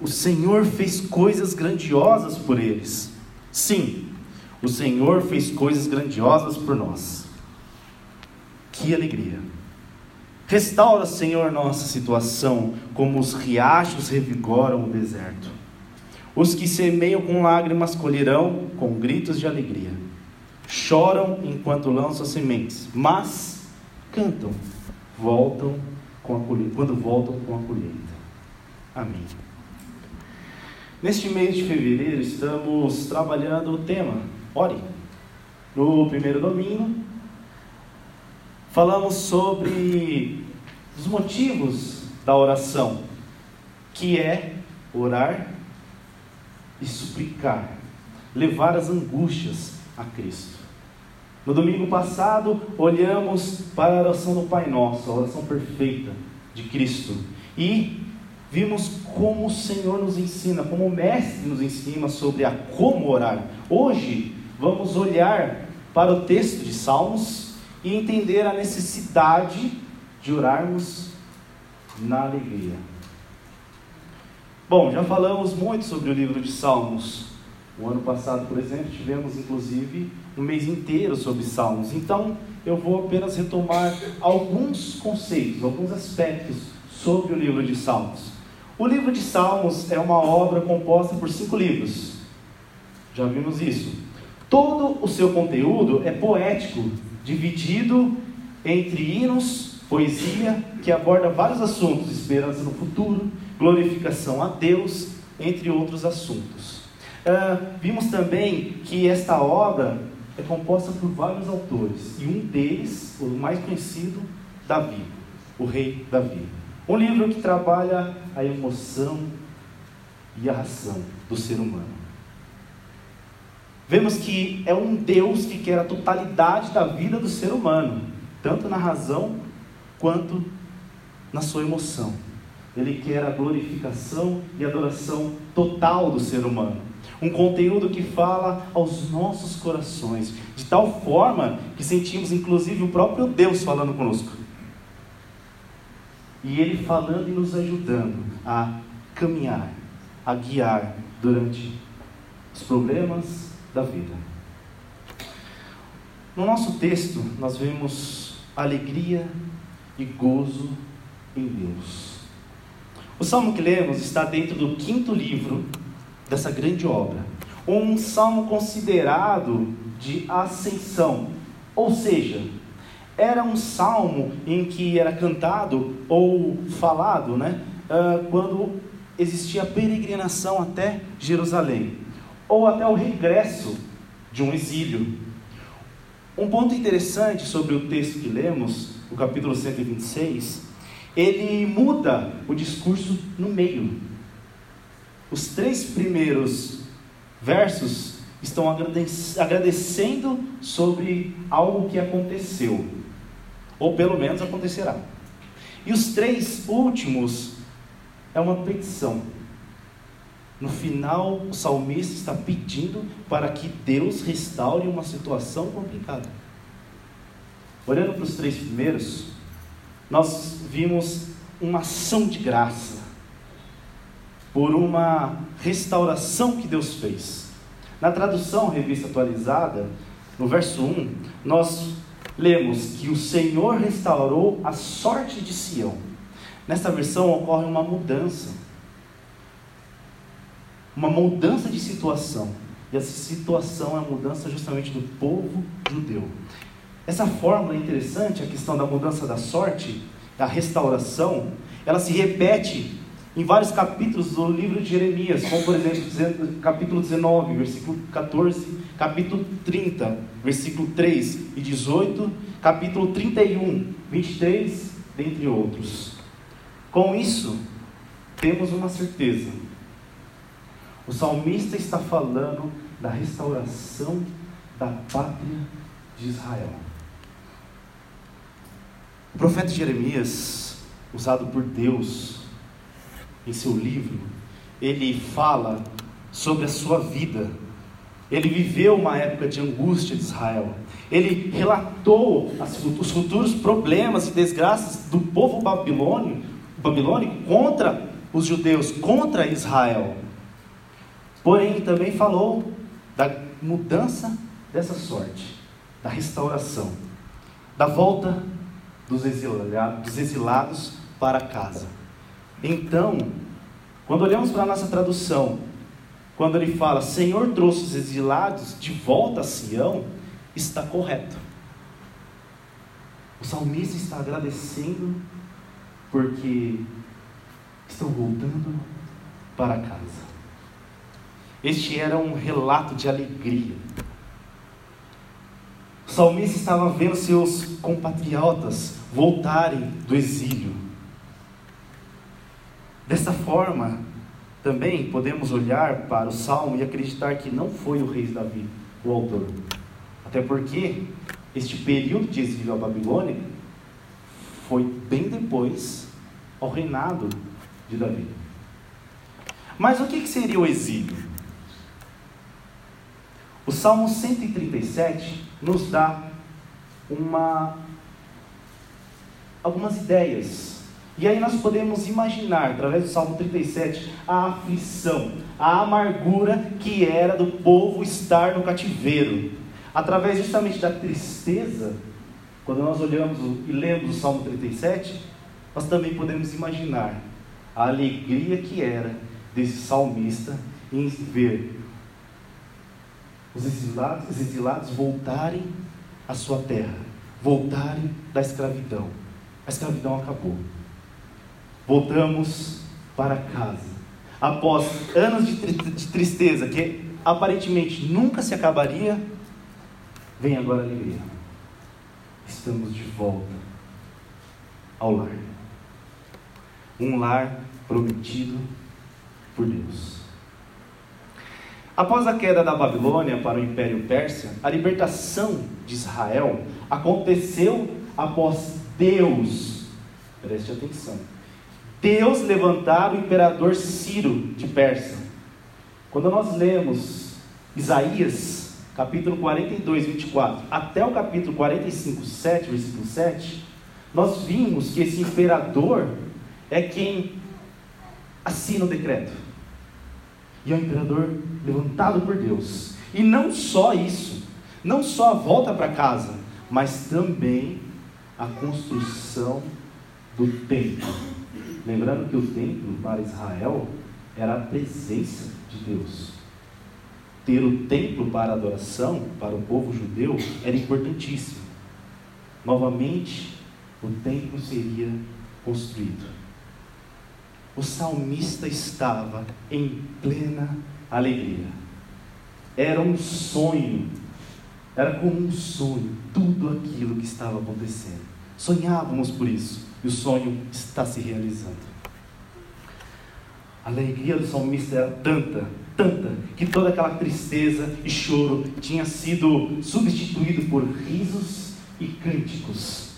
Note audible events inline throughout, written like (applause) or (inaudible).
O Senhor fez coisas grandiosas por eles. Sim, o Senhor fez coisas grandiosas por nós. Que alegria! Restaura, Senhor, nossa situação, como os riachos revigoram o deserto. Os que semeiam com lágrimas colherão com gritos de alegria. Choram enquanto lançam sementes, mas cantam, voltam com a colheita, quando voltam com a colheita. Amém. Neste mês de fevereiro estamos trabalhando o tema Ore. No primeiro domingo, falamos sobre os motivos da oração, que é orar e suplicar, levar as angústias a Cristo. No domingo passado, olhamos para a oração do Pai Nosso, a oração perfeita de Cristo, e vimos como o Senhor nos ensina, como o Mestre nos ensina sobre a como orar. Hoje, vamos olhar para o texto de Salmos e entender a necessidade de orarmos na alegria. Bom, já falamos muito sobre o livro de Salmos. O ano passado, por exemplo, tivemos inclusive um mês inteiro sobre Salmos. Então, eu vou apenas retomar alguns conceitos, alguns aspectos sobre o livro de Salmos. O livro de Salmos é uma obra composta por cinco livros. Já vimos isso. Todo o seu conteúdo é poético, dividido entre hinos, poesia, que aborda vários assuntos: esperança no futuro, glorificação a Deus, entre outros assuntos. Uh, vimos também que esta obra é composta por vários autores, e um deles, o mais conhecido, Davi, o rei Davi. Um livro que trabalha a emoção e a razão do ser humano. Vemos que é um Deus que quer a totalidade da vida do ser humano, tanto na razão quanto na sua emoção. Ele quer a glorificação e adoração total do ser humano. Um conteúdo que fala aos nossos corações, de tal forma que sentimos inclusive o próprio Deus falando conosco. E Ele falando e nos ajudando a caminhar, a guiar durante os problemas da vida. No nosso texto, nós vemos alegria e gozo em Deus. O salmo que lemos está dentro do quinto livro dessa grande obra. Um salmo considerado de ascensão, ou seja, era um salmo em que era cantado ou falado, né, uh, quando existia peregrinação até Jerusalém, ou até o regresso de um exílio. Um ponto interessante sobre o texto que lemos, o capítulo 126, ele muda o discurso no meio. Os três primeiros versos estão agradecendo sobre algo que aconteceu, ou pelo menos acontecerá. E os três últimos é uma petição. No final, o salmista está pedindo para que Deus restaure uma situação complicada. Olhando para os três primeiros, nós vimos uma ação de graça por uma restauração que Deus fez. Na tradução revista atualizada, no verso 1, nós lemos que o Senhor restaurou a sorte de Sião. Nesta versão ocorre uma mudança. Uma mudança de situação. E essa situação é a mudança justamente do povo judeu. Essa fórmula é interessante, a questão da mudança da sorte, da restauração, ela se repete em vários capítulos do livro de Jeremias, como por exemplo, capítulo 19, versículo 14, capítulo 30, versículo 3 e 18, capítulo 31, 23, dentre outros. Com isso, temos uma certeza. O salmista está falando da restauração da pátria de Israel. O profeta Jeremias, usado por Deus em seu livro, ele fala sobre a sua vida. Ele viveu uma época de angústia de Israel. Ele relatou os futuros problemas e desgraças do povo babilônico, babilônico contra os judeus, contra Israel. Porém, também falou da mudança dessa sorte, da restauração, da volta dos exilados, dos exilados para casa. Então, quando olhamos para a nossa tradução, quando ele fala, Senhor trouxe os exilados de volta a Sião, está correto. O salmista está agradecendo porque estão voltando para casa. Este era um relato de alegria. O salmista estava vendo seus compatriotas voltarem do exílio. Dessa forma, também podemos olhar para o salmo e acreditar que não foi o rei Davi o autor. Até porque este período de exílio à Babilônia foi bem depois ao reinado de Davi. Mas o que seria o exílio? O Salmo 137 nos dá uma, algumas ideias. E aí nós podemos imaginar, através do Salmo 37, a aflição, a amargura que era do povo estar no cativeiro. Através justamente da tristeza, quando nós olhamos e lemos o Salmo 37, nós também podemos imaginar a alegria que era desse salmista em ver os exilados, os exilados voltarem à sua terra, voltarem da escravidão. A escravidão acabou. Voltamos para casa. Após anos de, tri de tristeza que aparentemente nunca se acabaria, vem agora a alegria. Estamos de volta ao lar. Um lar prometido por Deus. Após a queda da Babilônia para o Império Persa, a libertação de Israel aconteceu após Deus, preste atenção, Deus levantar o imperador Ciro de Persa. Quando nós lemos Isaías, capítulo 42, 24, até o capítulo 45, 7, versículo 7, nós vimos que esse imperador é quem assina o decreto e é um imperador levantado por Deus. E não só isso, não só a volta para casa, mas também a construção do templo. Lembrando que o templo para Israel era a presença de Deus. Ter o templo para adoração, para o povo judeu, era importantíssimo. Novamente, o templo seria construído o salmista estava em plena alegria. Era um sonho, era como um sonho, tudo aquilo que estava acontecendo. Sonhávamos por isso, e o sonho está se realizando. A alegria do salmista era tanta, tanta, que toda aquela tristeza e choro tinha sido substituído por risos e cânticos.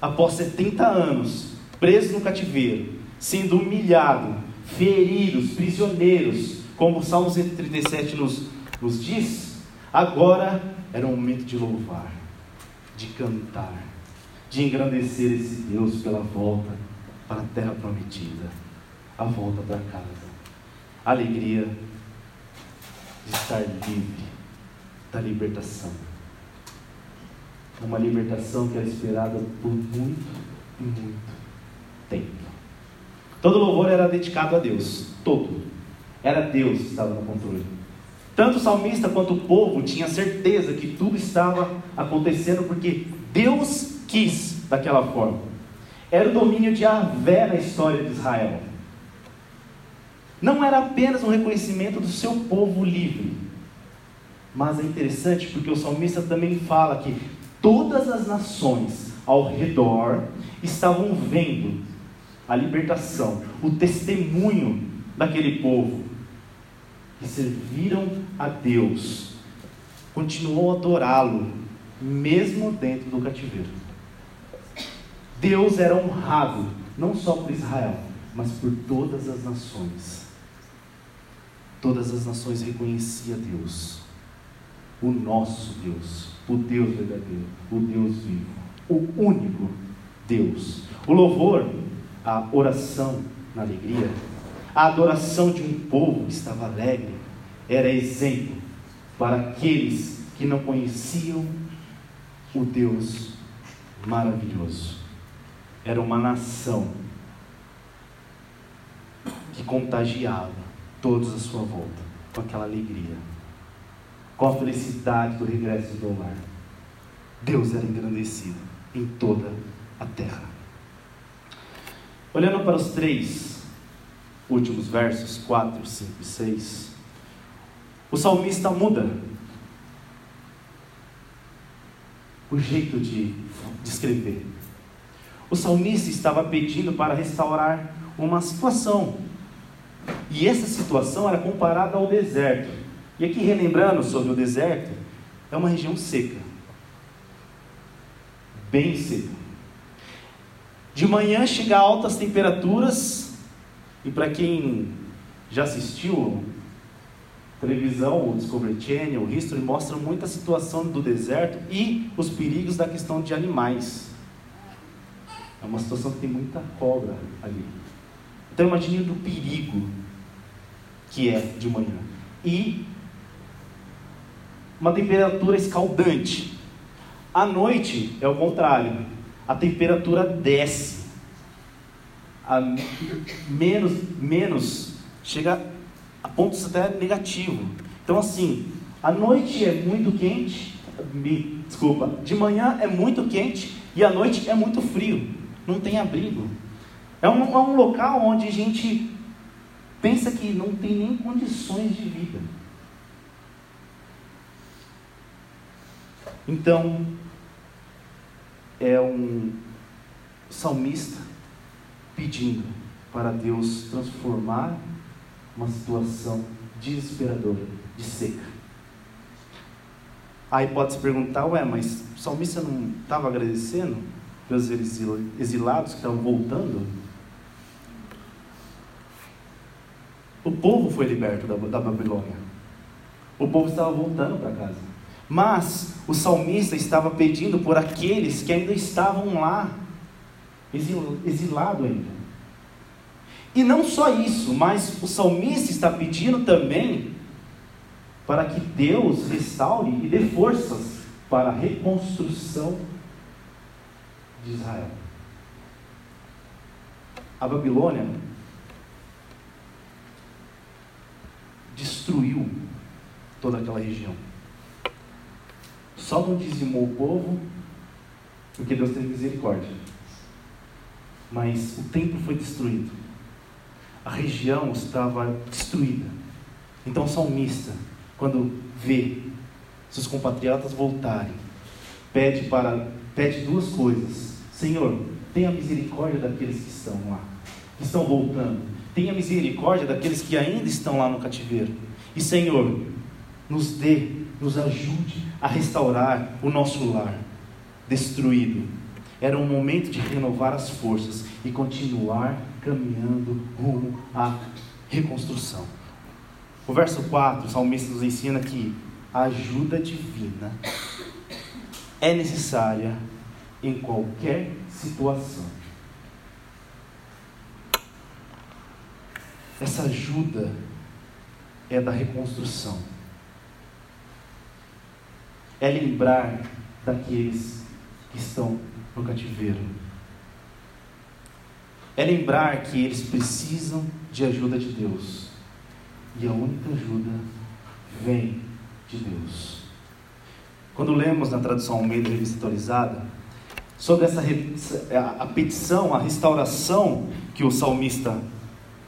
Após 70 anos, preso no cativeiro, sendo humilhado, feridos, prisioneiros, como o Salmo 137 nos, nos diz, agora era o momento de louvar, de cantar, de engrandecer esse Deus pela volta para a terra prometida, a volta para casa, a alegria de estar livre da libertação. Uma libertação que era esperada por muito e muito tempo. Todo louvor era dedicado a Deus, todo. Era Deus que estava no controle. Tanto o salmista quanto o povo tinha certeza que tudo estava acontecendo porque Deus quis daquela forma. Era o domínio de Avé na história de Israel. Não era apenas um reconhecimento do seu povo livre. Mas é interessante porque o salmista também fala que todas as nações ao redor estavam vendo a libertação, o testemunho daquele povo. que serviram a Deus, continuou a adorá-lo, mesmo dentro do cativeiro. Deus era honrado, não só por Israel, mas por todas as nações. Todas as nações reconheciam Deus, o nosso Deus, o Deus verdadeiro, o Deus vivo, o único Deus. O louvor, a oração na alegria, a adoração de um povo que estava alegre, era exemplo para aqueles que não conheciam o Deus maravilhoso. Era uma nação que contagiava todos à sua volta com aquela alegria, com a felicidade do regresso do lar. Deus era engrandecido em toda a terra. Olhando para os três últimos versos, 4, 5 e 6, o salmista muda o jeito de, de escrever. O salmista estava pedindo para restaurar uma situação. E essa situação era comparada ao deserto. E aqui, relembrando sobre o deserto, é uma região seca. Bem seca. De manhã chega a altas temperaturas, e para quem já assistiu televisão, o Discovery Channel, o History mostram muita situação do deserto e os perigos da questão de animais. É uma situação que tem muita cobra ali. Então imagine do perigo que é de manhã. E uma temperatura escaldante. À noite é o contrário. A temperatura desce. A menos, menos chega a pontos até negativo. Então assim, a noite é muito quente, me, desculpa, de manhã é muito quente e à noite é muito frio. Não tem abrigo. É um, é um local onde a gente pensa que não tem nem condições de vida. Então, é um salmista pedindo para Deus transformar uma situação desesperadora, de seca. Aí pode se perguntar, ué, mas o salmista não estava agradecendo pelos exilados que estavam voltando? O povo foi liberto da, da Babilônia. O povo estava voltando para casa. Mas o salmista estava pedindo por aqueles que ainda estavam lá, exilados ainda. E não só isso, mas o salmista está pedindo também para que Deus restaure e dê forças para a reconstrução de Israel. A Babilônia destruiu toda aquela região. Só não dizimou o povo porque Deus teve misericórdia. Mas o templo foi destruído a região estava destruída. Então o salmista, quando vê seus compatriotas voltarem, pede para pede duas coisas. Senhor, tenha misericórdia daqueles que estão lá, que estão voltando. Tenha misericórdia daqueles que ainda estão lá no cativeiro. E Senhor, nos dê, nos ajude a restaurar o nosso lar destruído. Era um momento de renovar as forças e continuar caminhando rumo à reconstrução. O verso 4, o salmista nos ensina que a ajuda divina é necessária em qualquer situação. Essa ajuda é da reconstrução. É lembrar daqueles que estão no cativeiro é lembrar que eles precisam de ajuda de Deus. E a única ajuda vem de Deus. Quando lemos na tradução Almeida Revista Atualizada, sobre essa a petição, a restauração que o salmista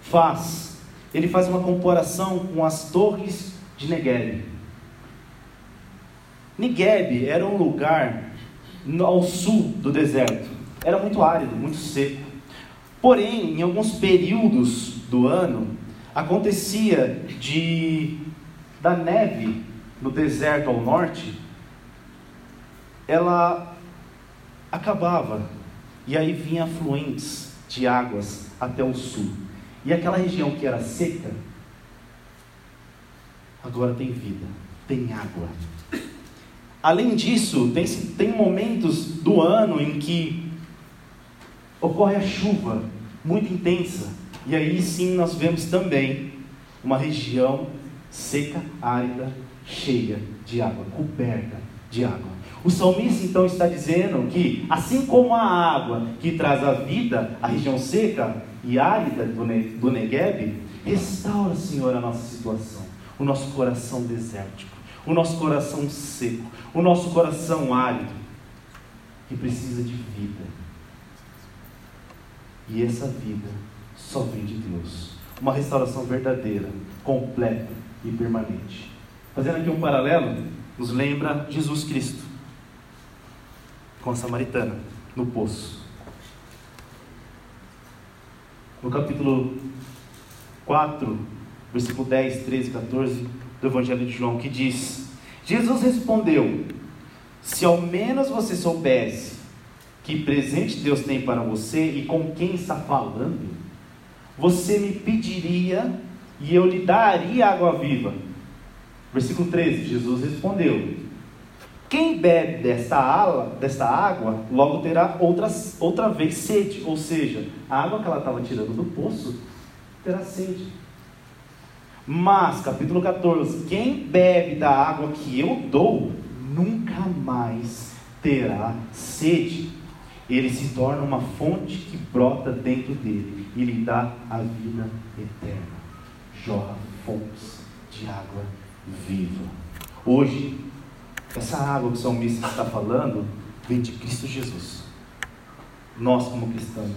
faz, ele faz uma comparação com as torres de Negev. Negev era um lugar ao sul do deserto. Era muito árido, muito seco. Porém, em alguns períodos do ano, Acontecia de da neve no deserto ao norte, ela acabava e aí vinha afluentes de águas até o sul. E aquela região que era seca, agora tem vida, tem água. Além disso, tem, tem momentos do ano em que ocorre a chuva muito intensa. E aí sim nós vemos também uma região seca, árida, cheia de água, coberta de água. O salmista então está dizendo que, assim como a água que traz a vida à região seca e árida do, Negev, restaura, Senhor, a nossa situação, o nosso coração desértico, o nosso coração seco, o nosso coração árido, que precisa de vida. E essa vida só vem de Deus. Uma restauração verdadeira, completa e permanente. Fazendo aqui um paralelo, nos lembra Jesus Cristo com a samaritana no poço. No capítulo 4, versículo 10, 13 e 14 do Evangelho de João, que diz: Jesus respondeu: Se ao menos você soubesse que presente Deus tem para você e com quem está falando, você me pediria e eu lhe daria água viva. Versículo 13: Jesus respondeu: Quem bebe desta, ala, desta água, logo terá outras, outra vez sede, ou seja, a água que ela estava tirando do poço terá sede. Mas, capítulo 14: Quem bebe da água que eu dou, nunca mais terá sede. Ele se torna uma fonte que brota dentro dele e lhe dá a vida eterna. Jorra fontes de água viva. Hoje, essa água que o salmista está falando vem de Cristo Jesus. Nós, como cristãos,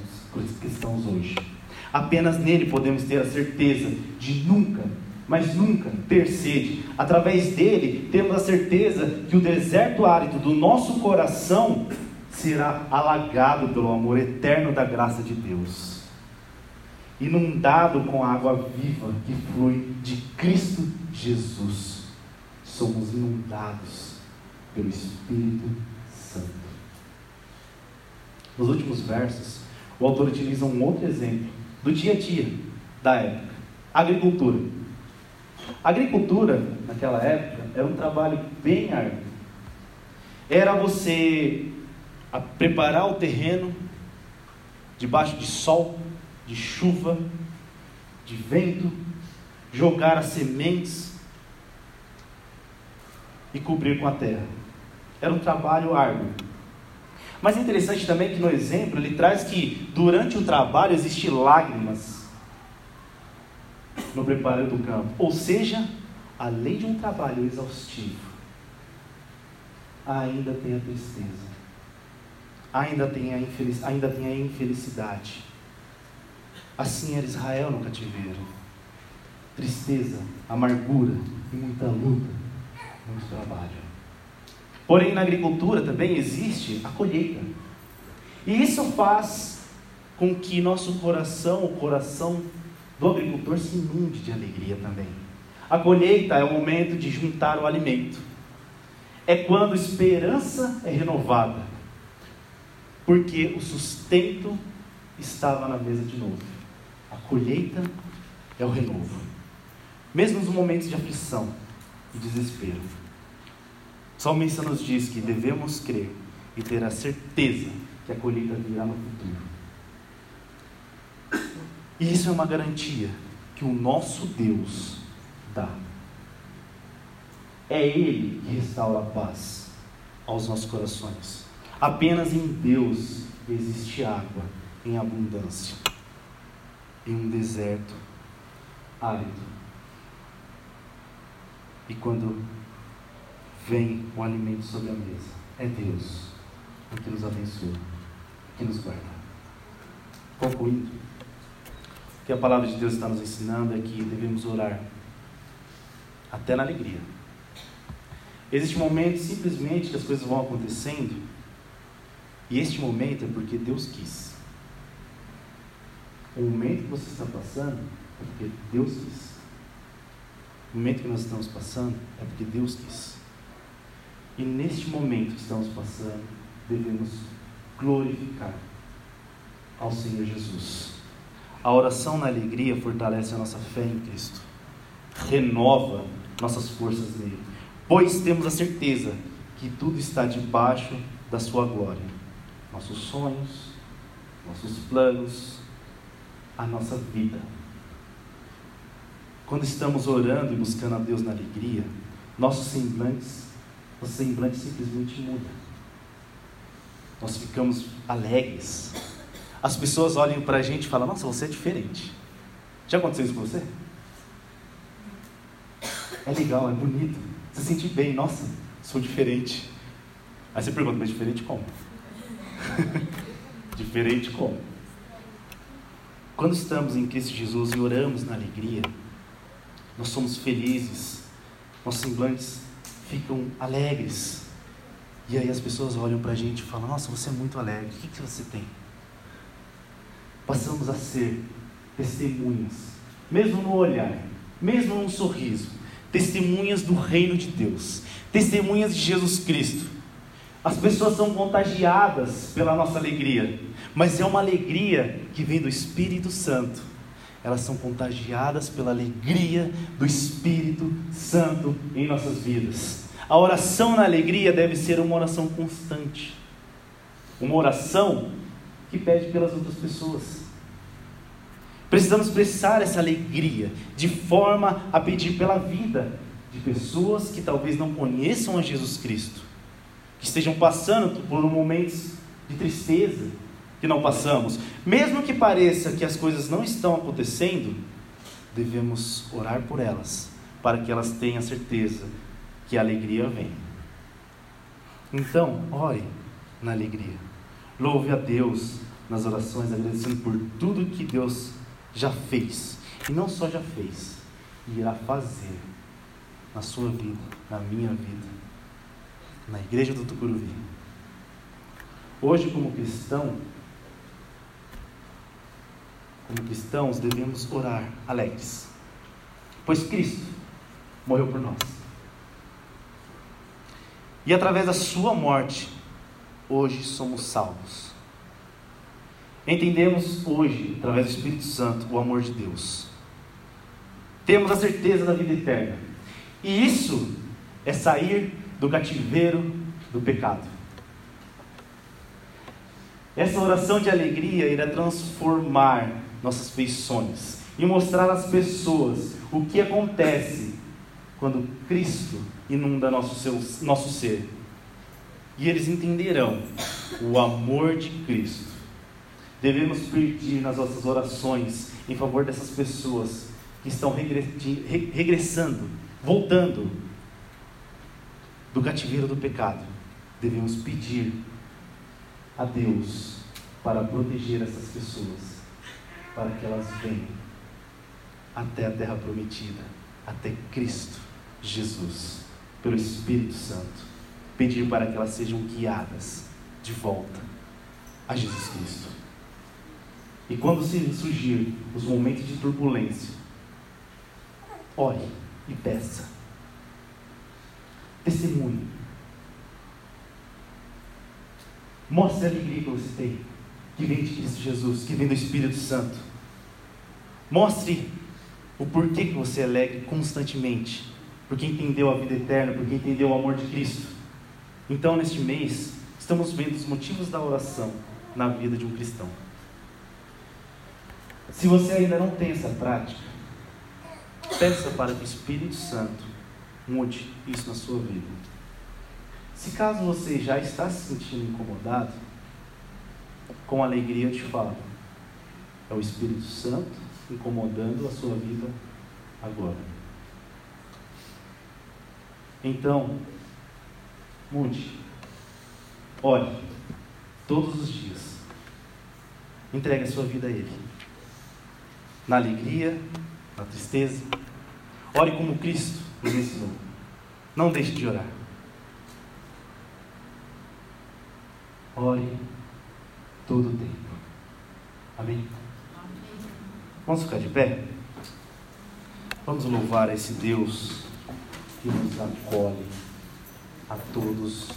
cristãos hoje, apenas nele podemos ter a certeza de nunca, mas nunca ter sede. Através dele, temos a certeza que o deserto árido do nosso coração será alagado pelo amor eterno da graça de Deus inundado com a água viva que flui de Cristo Jesus. Somos inundados pelo Espírito Santo. Nos últimos versos, o autor utiliza um outro exemplo do dia a dia da época: agricultura. A agricultura, naquela época, era um trabalho bem árduo. Era você preparar o terreno debaixo de sol, de chuva, de vento, jogar as sementes e cobrir com a terra. Era um trabalho árduo. Mas é interessante também que no exemplo ele traz que durante o trabalho existem lágrimas no preparo do campo. Ou seja, além de um trabalho exaustivo, ainda tem a tristeza, ainda tem a, infelic... ainda tem a infelicidade Assim era Israel no cativeiro. Tristeza, amargura e muita luta, muito trabalho. Porém, na agricultura também existe a colheita. E isso faz com que nosso coração, o coração do agricultor, se inunde de alegria também. A colheita é o momento de juntar o alimento. É quando a esperança é renovada. Porque o sustento estava na mesa de novo. A colheita é o renovo. Mesmo nos momentos de aflição e desespero. O salmista nos diz que devemos crer e ter a certeza que a colheita virá no futuro. E isso é uma garantia que o nosso Deus dá. É Ele que restaura a paz aos nossos corações. Apenas em Deus existe água em abundância em um deserto árido. E quando vem o alimento sobre a mesa, é Deus o que nos abençoa, que nos guarda. Concluindo, o que a palavra de Deus está nos ensinando é que devemos orar até na alegria. Existe um momento simplesmente que as coisas vão acontecendo, e este momento é porque Deus quis. O momento que você está passando é porque Deus quis. O momento que nós estamos passando é porque Deus quis. E neste momento que estamos passando, devemos glorificar ao Senhor Jesus. A oração na alegria fortalece a nossa fé em Cristo, renova nossas forças nele, pois temos a certeza que tudo está debaixo da Sua glória. Nossos sonhos, nossos planos, a nossa vida. Quando estamos orando e buscando a Deus na alegria, nossos semblantes, nosso semblante simplesmente muda. Nós ficamos alegres. As pessoas olham para a gente e falam: Nossa, você é diferente. Já aconteceu isso com você? É legal, é bonito. Você se sente bem, nossa, sou diferente. Aí você pergunta, mas diferente como? (laughs) diferente como? Quando estamos em Cristo Jesus e oramos na alegria, nós somos felizes, nossos semblantes ficam alegres. E aí as pessoas olham para a gente e falam: Nossa, você é muito alegre, o que, que você tem? Passamos a ser testemunhas, mesmo no olhar, mesmo no sorriso, testemunhas do reino de Deus, testemunhas de Jesus Cristo. As pessoas são contagiadas pela nossa alegria, mas é uma alegria que vem do Espírito Santo. Elas são contagiadas pela alegria do Espírito Santo em nossas vidas. A oração na alegria deve ser uma oração constante, uma oração que pede pelas outras pessoas. Precisamos expressar essa alegria de forma a pedir pela vida de pessoas que talvez não conheçam a Jesus Cristo que estejam passando por momentos de tristeza que não passamos, mesmo que pareça que as coisas não estão acontecendo, devemos orar por elas, para que elas tenham certeza que a alegria vem. Então, ore na alegria. Louve a Deus nas orações, agradecendo por tudo que Deus já fez. E não só já fez, irá fazer na sua vida, na minha vida na igreja do Tucuruvi. Hoje, como cristão, como cristãos, devemos orar alegres, pois Cristo morreu por nós. E através da sua morte, hoje somos salvos. Entendemos hoje, através do Espírito Santo, o amor de Deus. Temos a certeza da vida eterna. E isso é sair do cativeiro do pecado. Essa oração de alegria irá transformar nossas feições e mostrar às pessoas o que acontece quando Cristo inunda nosso, seu, nosso ser. E eles entenderão o amor de Cristo. Devemos pedir nas nossas orações em favor dessas pessoas que estão regressando, voltando do cativeiro do pecado, devemos pedir a Deus para proteger essas pessoas, para que elas venham até a terra prometida, até Cristo Jesus, pelo Espírito Santo. Pedir para que elas sejam guiadas de volta a Jesus Cristo. E quando surgir os momentos de turbulência, ore e peça Testemunhe. Mostre a alegria que você tem, que vem de Cristo Jesus, que vem do Espírito Santo. Mostre o porquê que você é alegre constantemente, porque entendeu a vida eterna, porque entendeu o amor de Cristo. Então, neste mês, estamos vendo os motivos da oração na vida de um cristão. Se você ainda não tem essa prática, peça para que o Espírito Santo mude isso na sua vida. Se caso você já está se sentindo incomodado, com alegria eu te falo, é o Espírito Santo incomodando a sua vida agora. Então, mude, ore, todos os dias, entregue a sua vida a Ele, na alegria, na tristeza, ore como Cristo nos ensinou. Não deixe de orar. Ore todo o tempo. Amém? Vamos ficar de pé? Vamos louvar esse Deus que nos acolhe a todos